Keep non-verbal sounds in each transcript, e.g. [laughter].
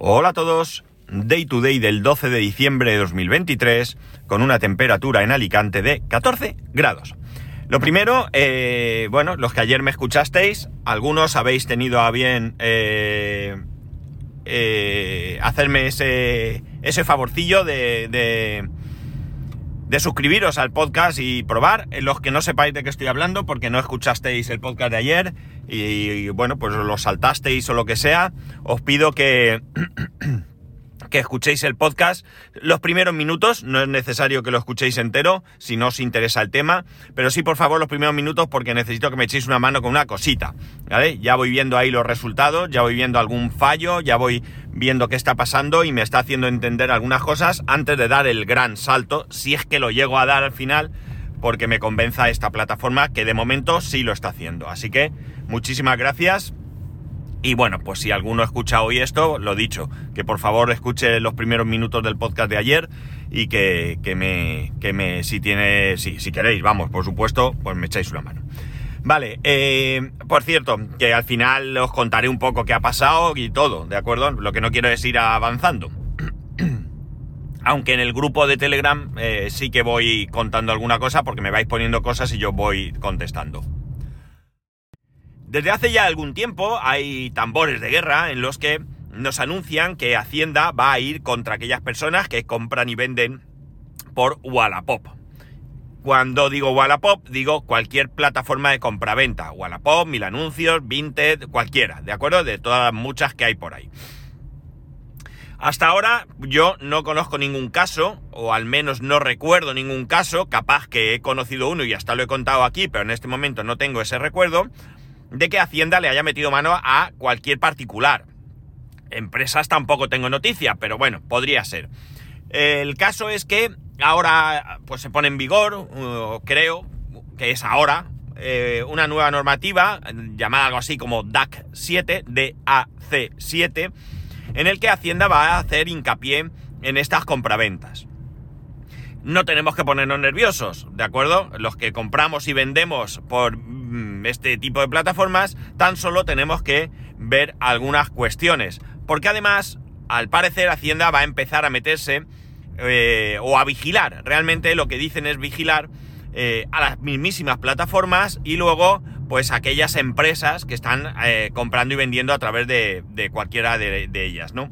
Hola a todos, Day to Day del 12 de diciembre de 2023, con una temperatura en Alicante de 14 grados. Lo primero, eh, bueno, los que ayer me escuchasteis, algunos habéis tenido a bien eh, eh, hacerme ese, ese favorcillo de, de, de suscribiros al podcast y probar. Los que no sepáis de qué estoy hablando, porque no escuchasteis el podcast de ayer y, y bueno, pues lo saltasteis o lo que sea, os pido que... [clears throat] que escuchéis el podcast los primeros minutos, no es necesario que lo escuchéis entero si no os interesa el tema, pero sí por favor los primeros minutos porque necesito que me echéis una mano con una cosita, ¿vale? Ya voy viendo ahí los resultados, ya voy viendo algún fallo, ya voy viendo qué está pasando y me está haciendo entender algunas cosas antes de dar el gran salto, si es que lo llego a dar al final, porque me convenza esta plataforma que de momento sí lo está haciendo. Así que muchísimas gracias y bueno, pues si alguno escucha hoy esto, lo dicho, que por favor escuche los primeros minutos del podcast de ayer y que, que me, que me, si tiene, si, si queréis, vamos, por supuesto, pues me echáis una mano. Vale, eh, por cierto, que al final os contaré un poco qué ha pasado y todo, ¿de acuerdo? Lo que no quiero es ir avanzando. [clears throat] Aunque en el grupo de Telegram eh, sí que voy contando alguna cosa porque me vais poniendo cosas y yo voy contestando. Desde hace ya algún tiempo hay tambores de guerra en los que nos anuncian que Hacienda va a ir contra aquellas personas que compran y venden por Wallapop. Cuando digo Wallapop, digo cualquier plataforma de compraventa. Wallapop, Mil Anuncios, Vinted, cualquiera, ¿de acuerdo? De todas muchas que hay por ahí. Hasta ahora yo no conozco ningún caso, o al menos no recuerdo ningún caso, capaz que he conocido uno y hasta lo he contado aquí, pero en este momento no tengo ese recuerdo, de que Hacienda le haya metido mano a cualquier particular. Empresas tampoco tengo noticia, pero bueno, podría ser. El caso es que ahora pues se pone en vigor, uh, creo que es ahora, eh, una nueva normativa llamada algo así como DAC 7, DAC 7, en el que Hacienda va a hacer hincapié en estas compraventas. No tenemos que ponernos nerviosos, ¿de acuerdo? Los que compramos y vendemos por este tipo de plataformas, tan solo tenemos que ver algunas cuestiones. Porque además, al parecer, Hacienda va a empezar a meterse eh, o a vigilar. Realmente lo que dicen es vigilar eh, a las mismísimas plataformas y luego, pues aquellas empresas que están eh, comprando y vendiendo a través de, de cualquiera de, de ellas, ¿no?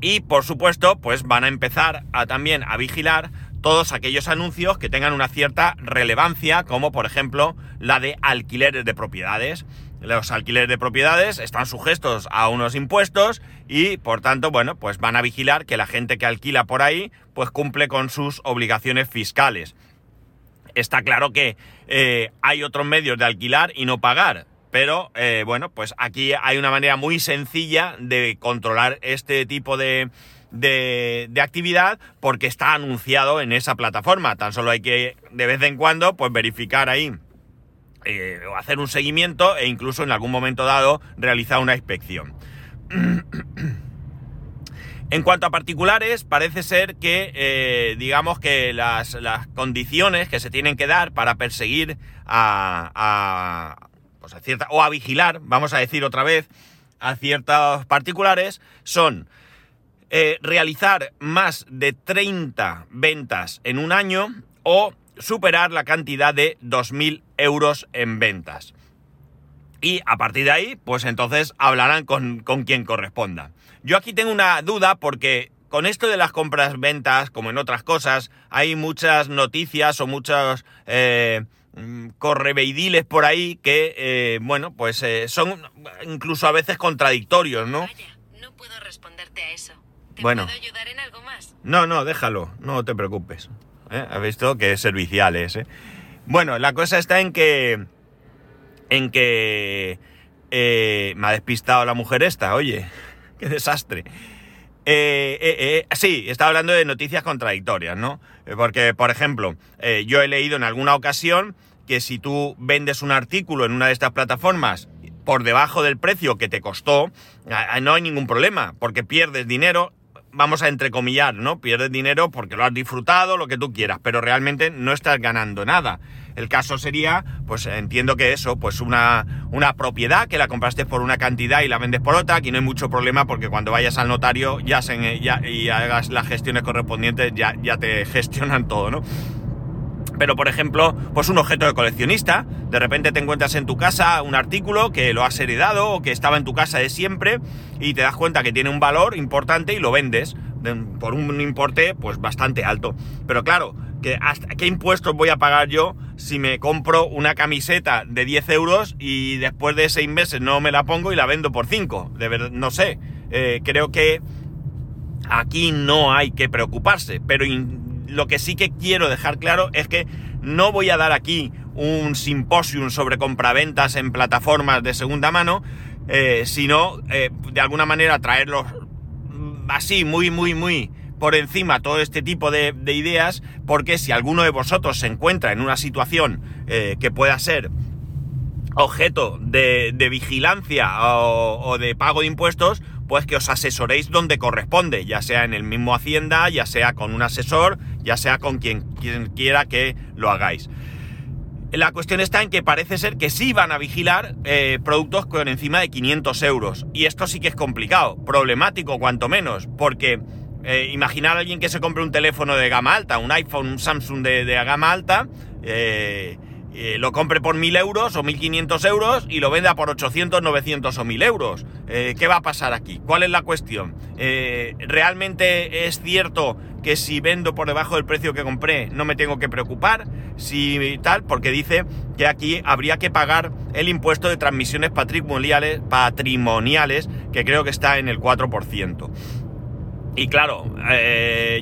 Y por supuesto, pues van a empezar a también a vigilar todos aquellos anuncios que tengan una cierta relevancia, como por ejemplo la de alquileres de propiedades. Los alquileres de propiedades están sujetos a unos impuestos y por tanto, bueno, pues van a vigilar que la gente que alquila por ahí pues cumple con sus obligaciones fiscales. Está claro que eh, hay otros medios de alquilar y no pagar, pero eh, bueno, pues aquí hay una manera muy sencilla de controlar este tipo de, de, actividad porque está anunciado en esa plataforma. Tan solo hay que de vez en cuando pues verificar ahí eh, o hacer un seguimiento e incluso en algún momento dado realizar una inspección. [clears throat] en cuanto a particulares, parece ser que, eh, digamos que las, las, condiciones que se tienen que dar para perseguir a, a, pues a cierta, o a vigilar, vamos a decir otra vez, a ciertos particulares son eh, realizar más de 30 ventas en un año o superar la cantidad de 2.000 euros en ventas. Y a partir de ahí, pues entonces hablarán con, con quien corresponda. Yo aquí tengo una duda porque con esto de las compras-ventas, como en otras cosas, hay muchas noticias o muchos eh, correveidiles por ahí que, eh, bueno, pues son incluso a veces contradictorios, ¿no? Vaya, no puedo responderte a eso. ¿Te Bueno. puedo ayudar en algo más? No, no, déjalo, no te preocupes. ¿Eh? ¿Has visto que es servicial es, eh? Bueno, la cosa está en que... En que... eh, me ha despistado la mujer esta, oye. [laughs] Qué desastre. Eh, eh, eh, sí, estaba hablando de noticias contradictorias, ¿no? Porque, por ejemplo, yo he leído en alguna ocasión que si tú vendes un artículo en una de estas plataformas por debajo del precio que te costó, no hay ningún problema, porque pierdes dinero vamos a entrecomillar, ¿no? Pierdes dinero porque lo has disfrutado, lo que tú quieras, pero realmente no estás ganando nada. El caso sería, pues entiendo que eso, pues una, una propiedad que la compraste por una cantidad y la vendes por otra, aquí no hay mucho problema porque cuando vayas al notario ya se, ya, y hagas las gestiones correspondientes ya, ya te [laughs] gestionan todo, ¿no? Pero, por ejemplo, pues un objeto de coleccionista, de repente te encuentras en tu casa un artículo que lo has heredado o que estaba en tu casa de siempre y te das cuenta que tiene un valor importante y lo vendes por un importe pues bastante alto. Pero claro, ¿qué impuestos voy a pagar yo si me compro una camiseta de 10 euros y después de 6 meses no me la pongo y la vendo por 5? De verdad, no sé. Eh, creo que aquí no hay que preocuparse, pero lo que sí que quiero dejar claro es que no voy a dar aquí un simposium sobre compraventas en plataformas de segunda mano, eh, sino eh, de alguna manera traerlos así, muy, muy, muy por encima todo este tipo de, ideas, porque si alguno de vosotros se encuentra en una situación eh, que pueda ser objeto de, vigilancia o, o, de pago de impuestos, pues que os asesoréis donde corresponde, ya sea en el mismo Hacienda, ya sea con un asesor, ya sea con quien, quien quiera que lo hagáis. La cuestión está en que parece ser que sí van a vigilar eh, productos con encima de 500 euros. Y esto sí que es complicado, problemático cuanto menos, porque eh, imaginar a alguien que se compre un teléfono de gama alta, un iPhone, un Samsung de, de gama alta, eh, lo compre por 1.000 euros o 1.500 euros y lo venda por 800, 900 o 1.000 euros. ¿Qué va a pasar aquí? ¿Cuál es la cuestión? Eh, ¿Realmente es cierto que si vendo por debajo del precio que compré no me tengo que preocupar? Si tal, porque dice que aquí habría que pagar el impuesto de transmisiones patrimoniales, patrimoniales que creo que está en el 4%. Y claro,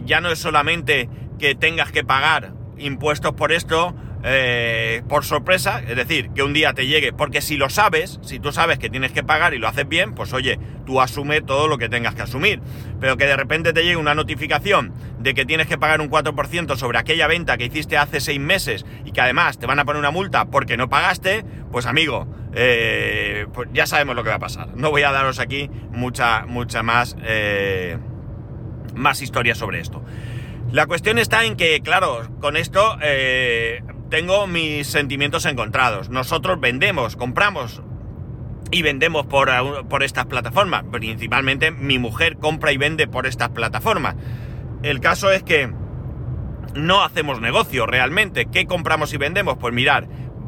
ya no es solamente que tengas que pagar impuestos por esto, eh, por sorpresa, es decir, que un día te llegue, porque si lo sabes, si tú sabes que tienes que pagar y lo haces bien, pues oye, tú asume todo lo que tengas que asumir. Pero que de repente te llegue una notificación de que tienes que pagar un 4% sobre aquella venta que hiciste hace seis meses y que además te van a poner una multa porque no pagaste, pues amigo, eh, pues ya sabemos lo que va a pasar. No voy a daros aquí mucha, mucha más, eh, más historia sobre esto. La cuestión está en que, claro, con esto tengo mis sentimientos encontrados. Nosotros vendemos, compramos y vendemos por, por estas plataformas. Principalmente mi mujer compra y vende por estas plataformas. El caso es que no hacemos negocio realmente. ¿Qué compramos y vendemos? Pues mirar,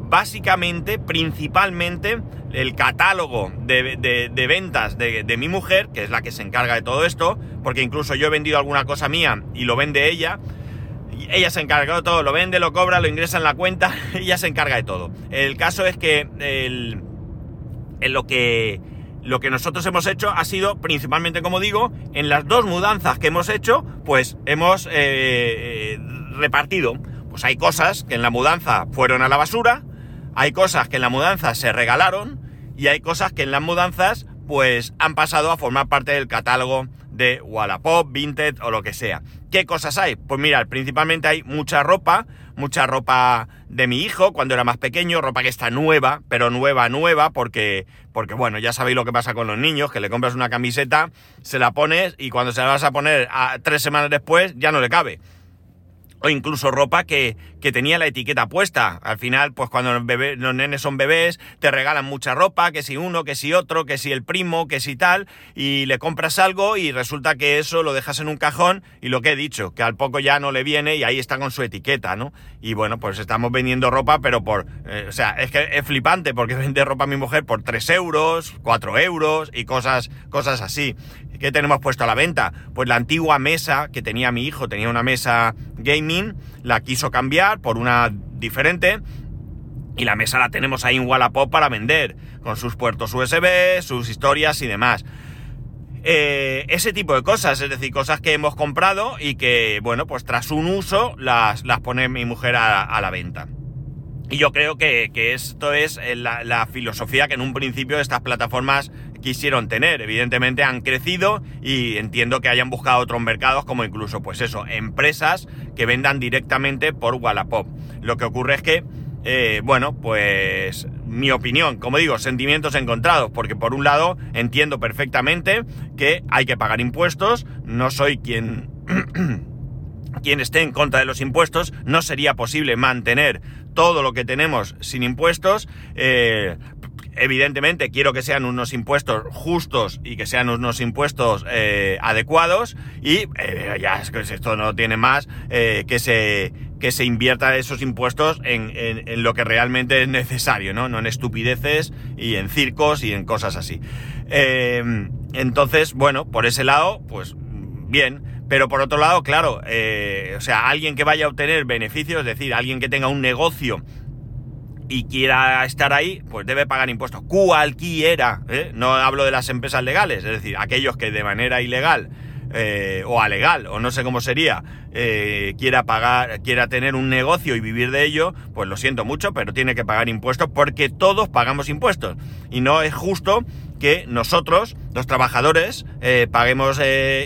básicamente, principalmente, el catálogo de, ventas de, de, mi mujer, que es la que se encarga de todo esto, porque incluso yo he vendido alguna cosa mía y lo vende ella, ella se encarga de todo, lo vende, lo cobra, lo ingresa en la cuenta, [laughs] ella se encarga de todo. El caso es que el, lo que nosotros hemos hecho ha sido principalmente, como digo, en las dos mudanzas que hemos hecho, pues hemos eh, repartido. Pues hay cosas que en la mudanza fueron a la basura, hay cosas que en la mudanza se regalaron y hay cosas que en las mudanzas pues han pasado a formar parte del catálogo de Wallapop, Vinted o lo que sea. ¿Qué cosas hay? Pues mira, principalmente hay mucha ropa, mucha ropa de mi hijo cuando era más pequeño, ropa que está nueva, pero nueva, nueva, porque, porque bueno, ya sabéis lo que pasa con los niños, que le compras una camiseta, se la pones y cuando se la vas a poner tres semanas después ya no le cabe o incluso ropa que, que, tenía la etiqueta puesta. Al final, pues cuando los, bebés, los nenes son bebés, te regalan mucha ropa, que si uno, que si otro, que si el primo, que si tal, y le compras algo y resulta que eso lo dejas en un cajón y lo que he dicho, que al poco ya no le viene y ahí está con su etiqueta, ¿no? Y bueno, pues estamos vendiendo ropa, pero por... Eh, o sea, es que es flipante porque [laughs] vende ropa a mi mujer por 3 euros, 4 euros y cosas, cosas así. ¿Qué tenemos puesto a la venta? Pues la antigua mesa que tenía mi hijo, tenía una mesa gaming, la quiso cambiar por una diferente y la mesa la tenemos ahí en Wallapop para vender, con sus puertos USB, sus historias y demás. Eh, ese tipo de cosas, es decir, cosas que hemos comprado y que, bueno, pues tras un uso las, las pone mi mujer a, la venta. Y yo creo que, esto es la, la, filosofía que en un principio estas plataformas quisieron tener. Evidentemente han crecido y entiendo que hayan buscado otros mercados como incluso, pues eso, empresas que vendan directamente por Wallapop. Lo que ocurre es que, eh, bueno, pues mi opinión, como digo, sentimientos encontrados, porque por un lado entiendo perfectamente que hay que pagar impuestos, no soy quien... [clears throat] quien esté en contra de los impuestos, no sería posible mantener todo lo que tenemos sin impuestos. Eh, evidentemente quiero que sean unos impuestos justos y que sean unos impuestos eh, adecuados y eh, ya es que esto no tiene más que se que se invierta esos impuestos en, en, lo que realmente es necesario, ¿no? No en estupideces y en circos y en cosas así. entonces, bueno, por ese lado, pues bien. Pero por otro lado, claro, o sea, alguien que vaya a obtener beneficios, es decir, alguien que tenga un negocio y quiera estar ahí, pues debe pagar impuestos. Cualquiera, ¿eh? no hablo de las empresas legales, es decir, aquellos que de manera ilegal eh, o alegal, o no sé cómo sería, eh, quiera pagar, quiera tener un negocio y vivir de ello, pues lo siento mucho, pero tiene que pagar impuestos porque todos pagamos impuestos. Y no es justo que nosotros, los trabajadores, eh, paguemos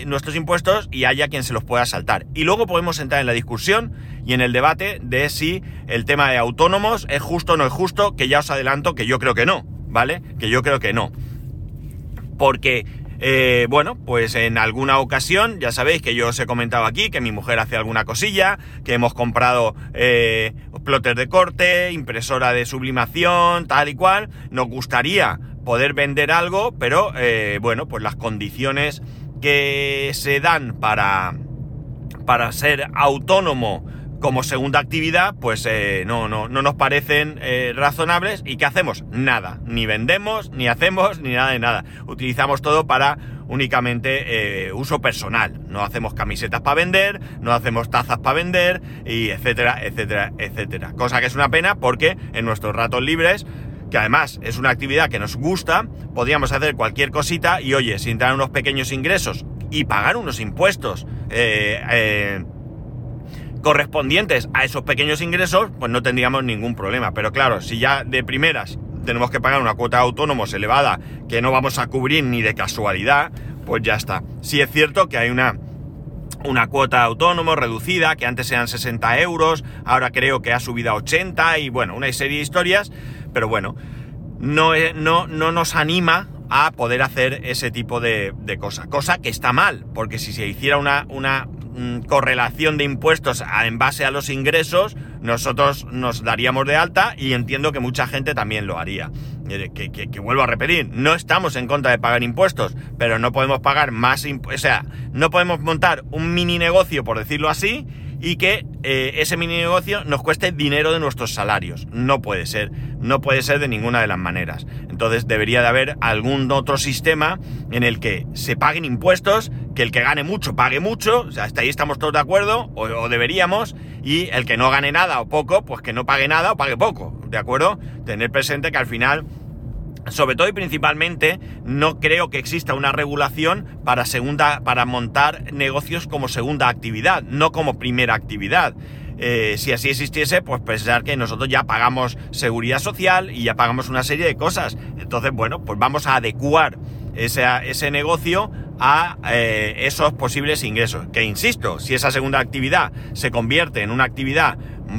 nuestros impuestos y haya quien se los pueda saltar. Y luego podemos entrar en la discusión y en el debate de si el tema de autónomos es justo o no es justo, que ya os adelanto que yo creo que no, ¿vale? Que yo creo que no. Porque eh, bueno, pues en alguna ocasión, ya sabéis que yo os he comentado aquí que mi mujer hace alguna cosilla, que hemos comprado eh, de corte, impresora de sublimación, tal y cual. Nos gustaría poder vender algo, pero eh, bueno, pues las condiciones que se dan para, para ser autónomo como segunda actividad, pues eh, no, no, no nos parecen eh, razonables. ¿Y qué hacemos? Nada. Ni vendemos, ni hacemos, ni nada de nada. Utilizamos todo para únicamente eh, uso personal. No hacemos camisetas para vender, no hacemos tazas para vender, y etcétera, etcétera, etcétera. Cosa que es una pena porque en nuestros ratos libres, que además es una actividad que nos gusta, podríamos hacer cualquier cosita y oye, sin tener unos pequeños ingresos y pagar unos impuestos. Eh, correspondientes a esos pequeños ingresos, pues no tendríamos ningún problema. Pero claro, si ya de primeras tenemos que pagar una cuota de autónomos elevada que no vamos a cubrir ni de casualidad, pues ya está. Sí es cierto que hay una, una cuota de autónomos reducida, que antes eran 60 euros, ahora creo que ha subido a 80 y bueno, una serie de historias, pero bueno, no, no, no nos anima a poder hacer ese tipo de, de cosas. Cosa que está mal, porque si se hiciera una, una Mm, correlación de impuestos en base a los ingresos, nosotros nos daríamos de alta y entiendo que mucha gente también lo haría. Eh, que, vuelvo a repetir, no estamos en contra de pagar impuestos, pero no podemos pagar más impuestos, o sea, no podemos montar un mini negocio, por decirlo así, y que eh, ese mini negocio nos cueste dinero de nuestros salarios. No puede ser, no puede ser de ninguna de las maneras. Entonces debería de haber algún otro sistema en el que se paguen impuestos, que el que gane mucho pague mucho, o hasta ahí estamos todos de acuerdo, o, deberíamos, y el que no gane nada o poco, pues que no pague nada o pague poco, ¿de acuerdo? Tener presente que al final sobre todo y principalmente, no creo que exista una regulación para segunda, para montar negocios como segunda actividad, no como primera actividad. Eh, si así existiese, pues pensar que nosotros ya pagamos seguridad social y ya pagamos una serie de cosas. Entonces, bueno, pues vamos a adecuar ese, ese negocio a eh, esos posibles ingresos. Que insisto, si esa segunda actividad se convierte en una actividad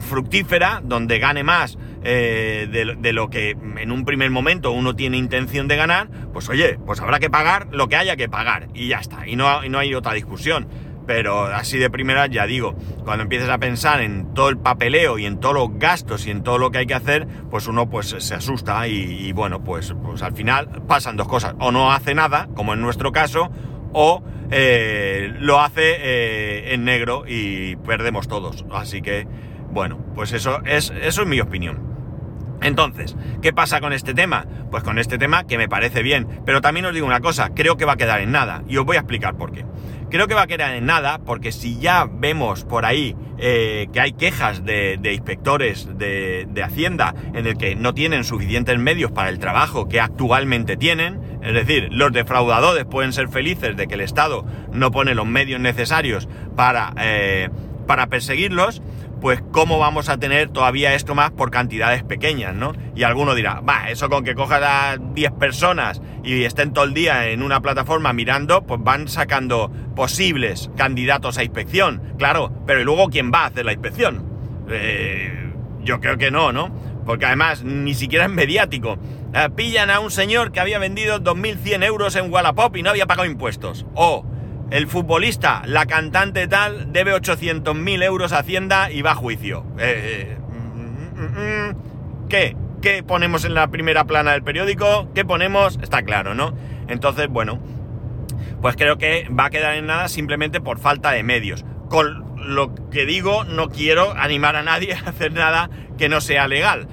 fructífera, donde gane más eh, de, lo que en un primer momento uno tiene intención de ganar, pues oye, pues habrá que pagar lo que haya que pagar y ya está, y no, no hay otra discusión. Pero así de primera, ya digo, cuando empieces a pensar en todo el papeleo y en todos los gastos y en todo lo que hay que hacer, pues uno pues se asusta y, bueno, pues, pues al final pasan dos cosas. O no hace nada, como en nuestro caso, o eh, lo hace eh, en negro y perdemos todos. Así que, bueno, pues eso es, eso es mi opinión. Entonces, ¿qué pasa con este tema? Pues con este tema que me parece bien, pero también os digo una cosa, creo que va a quedar en nada, y os voy a explicar por qué. Creo que va a quedar en nada porque si ya vemos por ahí eh, que hay quejas de, inspectores de, Hacienda en el que no tienen suficientes medios para el trabajo que actualmente tienen, es decir, los defraudadores pueden ser felices de que el Estado no pone los medios necesarios para, eh, para perseguirlos, pues cómo vamos a tener todavía esto más por cantidades pequeñas, ¿no? Y alguno dirá, va, eso con que cojas a 10 personas y estén todo el día en una plataforma mirando, pues van sacando posibles candidatos a inspección, claro, pero ¿y luego quién va a hacer la inspección? Eh, yo creo que no, ¿no? porque además ni siquiera es mediático. Eh, pillan a un señor que había vendido 2.100 euros en Wallapop y no había pagado impuestos. O el futbolista, la cantante tal, debe 800.000 euros a Hacienda y va a juicio. Eh, mm, mm, mm, ¿Qué? ¿Qué ponemos en la primera plana del periódico? ¿Qué ponemos? Está claro, ¿no? Entonces, bueno, pues creo que va a quedar en nada simplemente por falta de medios. Con lo que digo, no quiero animar a nadie [laughs] a hacer nada que no sea legal.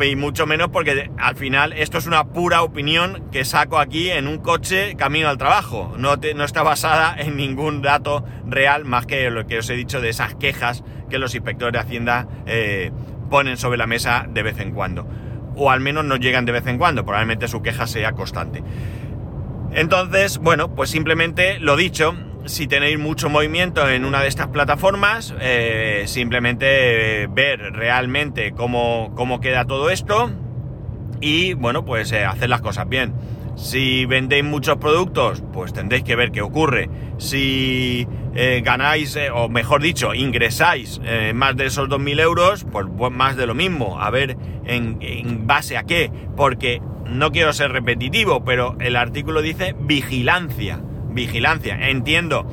Y mucho menos porque al final esto es una pura opinión que saco aquí en un coche camino al trabajo. No, no está basada [laughs] en ningún dato real más que lo que os he dicho de esas quejas que los inspectores de Hacienda eh, ponen sobre la mesa de vez en cuando. O al menos no llegan de vez en cuando, probablemente su queja sea constante. Entonces, bueno, pues simplemente lo dicho, si tenéis mucho movimiento en una de estas plataformas, eh, simplemente ver realmente cómo, cómo, queda todo esto y, bueno, pues eh, hacer las cosas bien. Si vendéis muchos productos, pues tendréis que ver qué ocurre. Si eh, ganáis, o mejor dicho, ingresáis más de esos 2.000 euros, pues, pues, más de lo mismo. A ver en base a qué. Porque no quiero ser repetitivo, pero el artículo dice vigilancia. Vigilancia. Entiendo,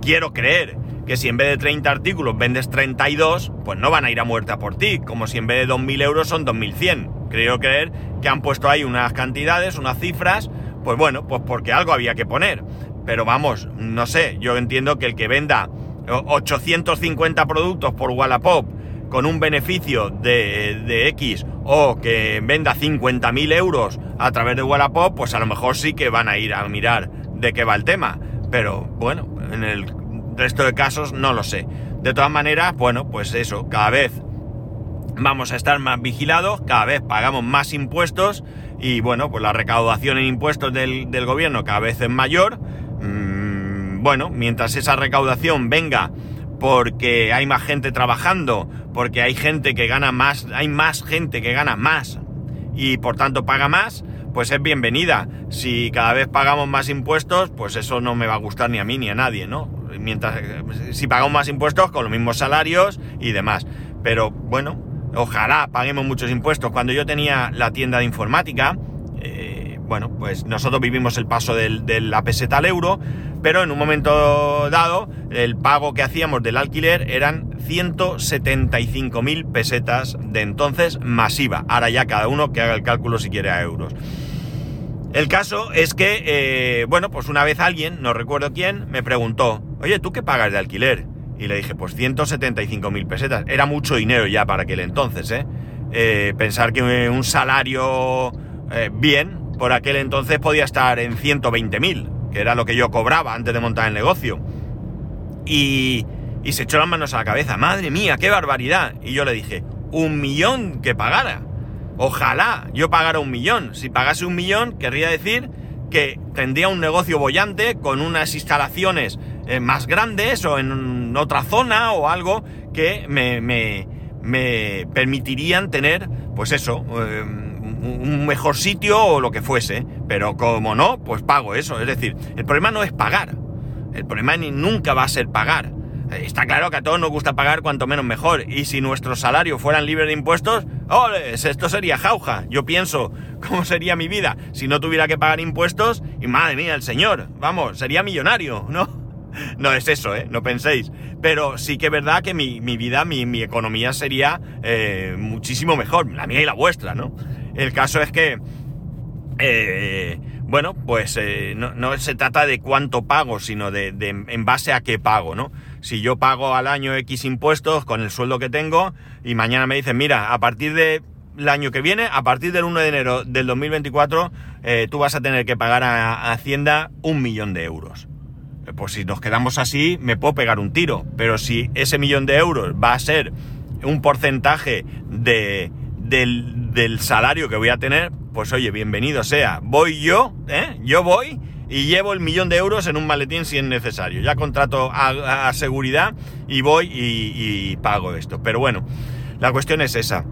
quiero creer que si en vez de 30 artículos vendes 32, pues no van a ir a muerta por ti. Como si en vez de 2.000 euros son 2.100. Creo creer que han puesto ahí unas cantidades, unas cifras, pues bueno, pues porque algo había que poner. Pero vamos, no sé, yo entiendo que el que venda 850 productos por Wallapop con un beneficio de, de X o que venda 50.000 euros a través de Wallapop, pues a lo mejor sí que van a ir a mirar de qué va el tema. Pero bueno, en el resto de casos no lo sé. De todas maneras, bueno, pues eso, cada vez vamos a estar más vigilados, cada vez pagamos más impuestos y bueno, pues la recaudación en impuestos del, del gobierno cada vez es mayor. Mm, bueno, mientras esa recaudación venga porque hay más gente trabajando, porque hay gente que gana más, hay más gente que gana más y por tanto paga más, pues es bienvenida. Si cada vez pagamos más impuestos, pues eso no me va a gustar ni a mí ni a nadie, ¿no? Mientras, si pagamos más impuestos con los mismos salarios y demás. Pero bueno, ojalá paguemos muchos impuestos. Cuando yo tenía la tienda de informática, eh, bueno, pues nosotros vivimos el paso de la peseta al euro, pero en un momento dado el pago que hacíamos del alquiler eran 175.000 pesetas de entonces masiva. Ahora ya cada uno que haga el cálculo si quiere a euros. El caso es que, eh, bueno, pues una vez alguien, no recuerdo quién, me preguntó, oye, ¿tú qué pagas de alquiler? Y le dije, pues 175.000 pesetas. Era mucho dinero ya para aquel entonces, ¿eh? eh pensar que un salario eh, bien, por aquel entonces podía estar en 120.000, que era lo que yo cobraba antes de montar el negocio. Y, y se echó las manos a la cabeza, madre mía, qué barbaridad. Y yo le dije, un millón que pagara. Ojalá yo pagara un millón. Si pagase un millón, querría decir que tendría un negocio bollante con unas instalaciones eh, más grandes o en otra zona o algo que me, me, me permitirían tener, pues eso, eh, un mejor sitio o lo que fuese. Pero como no, pues pago eso. Es decir, el problema no es pagar. El problema ni nunca va a ser pagar. Está claro que a todos nos gusta pagar cuanto menos mejor. Y si nuestros salarios fueran libres de impuestos, ¡ole! Esto sería jauja. Yo pienso, ¿cómo sería mi vida si no tuviera que pagar impuestos? Y madre mía, el señor, vamos, sería millonario, ¿no? [laughs] No es eso, ¿eh? No penséis. Pero sí que es verdad que mi, vida, mi, economía sería eh, muchísimo mejor, la mía y la vuestra, ¿no? El caso es que, eh, bueno, pues eh, no, se trata de cuánto pago, sino de, en base a qué pago, ¿no? Si yo pago al año X impuestos con el sueldo que tengo y mañana me dicen, mira, a partir del año que viene, a partir del 1 de enero del 2024, eh, tú vas a tener que pagar a Hacienda un millón de euros pues si nos quedamos así, me puedo pegar un tiro. Pero si ese millón de euros va a ser un porcentaje de, del, salario que voy a tener, pues oye, bienvenido sea. Voy yo, ¿eh? Yo voy y llevo el millón de euros en un maletín si es necesario. Ya contrato a, seguridad y voy y, pago esto. Pero bueno, la cuestión es esa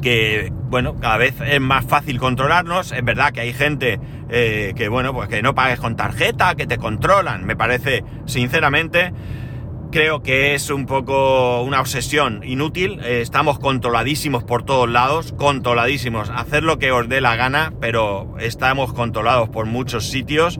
que, bueno, cada vez es más fácil controlarnos. Es verdad que hay gente eh, que, bueno, pues que no pagues con tarjeta, que te controlan. Me parece, sinceramente, creo que es un poco una obsesión inútil. Eh, estamos controladísimos por todos lados, controladísimos. Hacer lo que os dé la gana, pero estamos controlados por muchos sitios.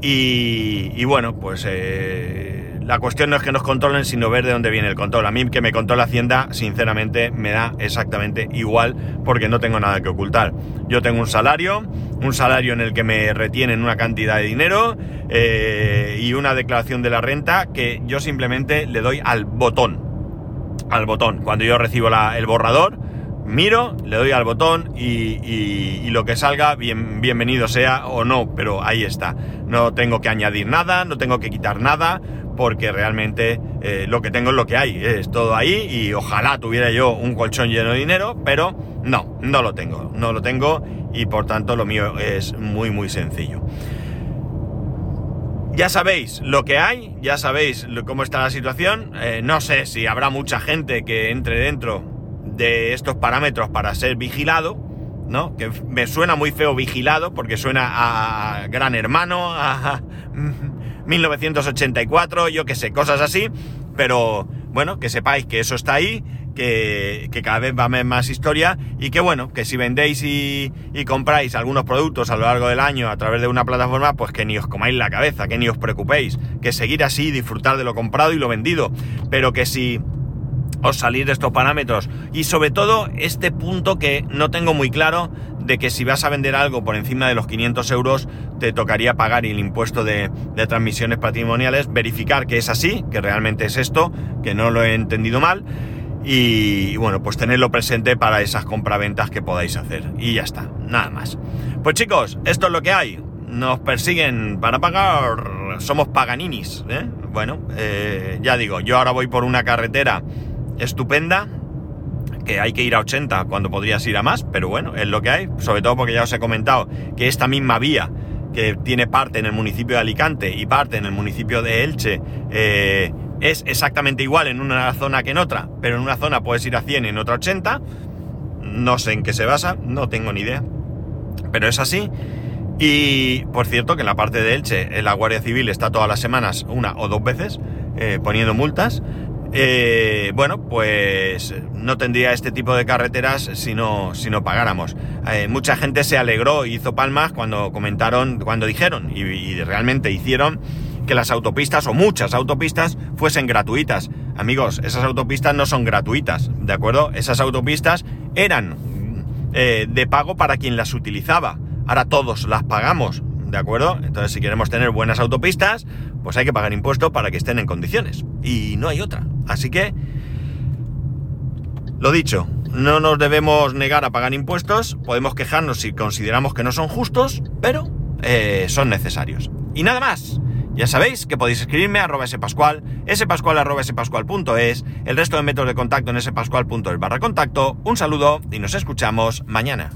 Y, bueno, pues eh, la cuestión no es que nos controlen, sino ver de dónde viene el control. A mí que me controle Hacienda, sinceramente, me da exactamente igual porque no tengo nada que ocultar. Yo tengo un salario, un salario en el que me retienen una cantidad de dinero eh, y una declaración de la renta que yo simplemente le doy al botón. Al botón. Cuando yo recibo el borrador, miro, le doy al botón y, y- y lo que salga, bien, bienvenido sea o no, pero ahí está. No tengo que añadir nada, no tengo que quitar nada, porque realmente eh, lo que tengo es lo que hay, es todo ahí y ojalá tuviera yo un colchón lleno de dinero, pero no, no lo tengo, no lo tengo y por tanto lo mío es muy muy sencillo. Ya sabéis lo que hay, ya sabéis cómo está la situación. eh, no sé si habrá mucha gente que entre dentro de estos parámetros para ser vigilado, ¿no? Que me suena muy feo vigilado porque suena a Gran Hermano, a [laughs] 1984, yo qué sé, cosas así. Pero bueno, que sepáis que eso está ahí, que, cada vez va a haber más historia y que bueno, que si vendéis y, y compráis algunos productos a lo largo del año a través de una plataforma, pues que ni os comáis la cabeza, que ni os preocupéis, que seguir así, disfrutar de lo comprado y lo vendido, pero que si os salís de estos parámetros y sobre todo este punto que no tengo muy claro de que si vas a vender algo por encima de los 500 euros te tocaría pagar el impuesto de, transmisiones patrimoniales, verificar que es así, que realmente es esto, que no lo he entendido mal y bueno, pues tenerlo presente para esas compraventas que podáis hacer y ya está, nada más. Pues chicos, esto es lo que hay. Nos persiguen para pagar, somos paganinis, ¿eh? Bueno, eh, ya digo, yo ahora voy por una carretera estupenda, que hay que ir a 80 cuando podrías ir a más, pero bueno, es lo que hay, sobre todo porque ya os he comentado que esta misma vía que tiene parte en el municipio de Alicante y parte en el municipio de Elche, eh, es exactamente igual en una zona que en otra, pero en una zona puedes ir a 100 y en otra 80, no sé en qué se basa, no tengo ni idea, pero es así. Y por cierto que en la parte de Elche eh, la Guardia Civil está todas las semanas, una o dos veces, eh, poniendo multas. Eh, bueno, pues no tendría este tipo de carreteras si no, si no pagáramos. Eh, mucha gente se alegró y hizo palmas cuando comentaron, cuando dijeron, y, realmente hicieron, que las autopistas o muchas autopistas fuesen gratuitas. Amigos, esas autopistas no son gratuitas, ¿de acuerdo? Esas autopistas eran eh, de pago para quien las utilizaba. Ahora todos las pagamos, ¿de acuerdo? Entonces si queremos tener buenas autopistas, pues hay que pagar impuestos para que estén en condiciones. Y no hay otra. Así que, lo dicho, no nos debemos negar a pagar impuestos, podemos quejarnos si consideramos que no son justos, pero eh, son necesarios. Y nada más. Ya sabéis que podéis escribirme a arroba spascual, spascual spascual.es, el resto de métodos de contacto en spascual.es barra contacto. Un saludo y nos escuchamos mañana.